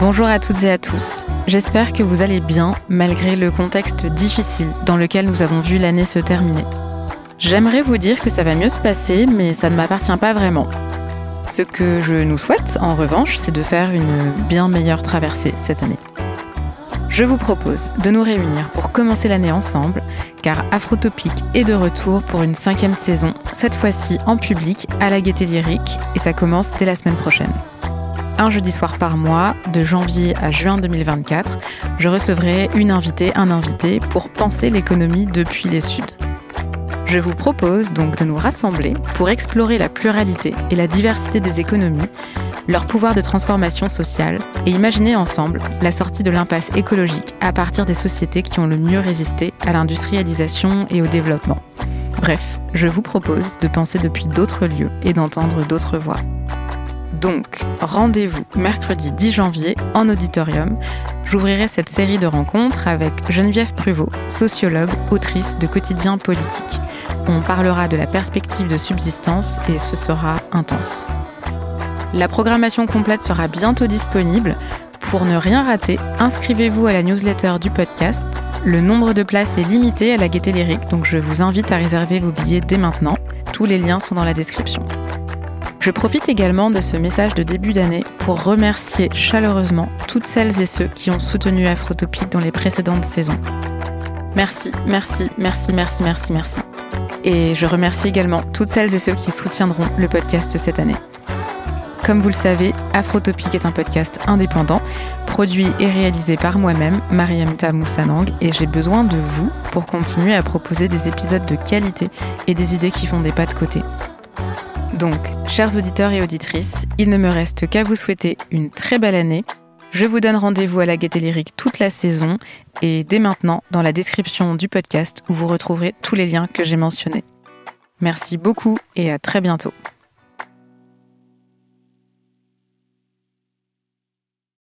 Bonjour à toutes et à tous. J'espère que vous allez bien malgré le contexte difficile dans lequel nous avons vu l'année se terminer. J'aimerais vous dire que ça va mieux se passer, mais ça ne m'appartient pas vraiment. Ce que je nous souhaite, en revanche, c'est de faire une bien meilleure traversée cette année. Je vous propose de nous réunir pour commencer l'année ensemble, car Afrotopique est de retour pour une cinquième saison, cette fois-ci en public à la Gaieté Lyrique, et ça commence dès la semaine prochaine un jeudi soir par mois, de janvier à juin 2024, je recevrai une invitée, un invité pour penser l'économie depuis les Suds. Je vous propose donc de nous rassembler pour explorer la pluralité et la diversité des économies, leur pouvoir de transformation sociale et imaginer ensemble la sortie de l'impasse écologique à partir des sociétés qui ont le mieux résisté à l'industrialisation et au développement. Bref, je vous propose de penser depuis d'autres lieux et d'entendre d'autres voix. Donc, rendez-vous mercredi 10 janvier en auditorium. J'ouvrirai cette série de rencontres avec Geneviève Pruvot, sociologue, autrice de Quotidien politique. On parlera de la perspective de subsistance et ce sera intense. La programmation complète sera bientôt disponible. Pour ne rien rater, inscrivez-vous à la newsletter du podcast. Le nombre de places est limité à la Gaieté Lyrique, donc je vous invite à réserver vos billets dès maintenant. Tous les liens sont dans la description. Je profite également de ce message de début d'année pour remercier chaleureusement toutes celles et ceux qui ont soutenu Afrotopique dans les précédentes saisons. Merci, merci, merci, merci, merci, merci. Et je remercie également toutes celles et ceux qui soutiendront le podcast cette année. Comme vous le savez, Afrotopique est un podcast indépendant, produit et réalisé par moi-même, Mariamta Moussanang, et j'ai besoin de vous pour continuer à proposer des épisodes de qualité et des idées qui font des pas de côté. Donc, chers auditeurs et auditrices, il ne me reste qu'à vous souhaiter une très belle année. Je vous donne rendez-vous à la Gaieté Lyrique toute la saison et dès maintenant dans la description du podcast où vous retrouverez tous les liens que j'ai mentionnés. Merci beaucoup et à très bientôt.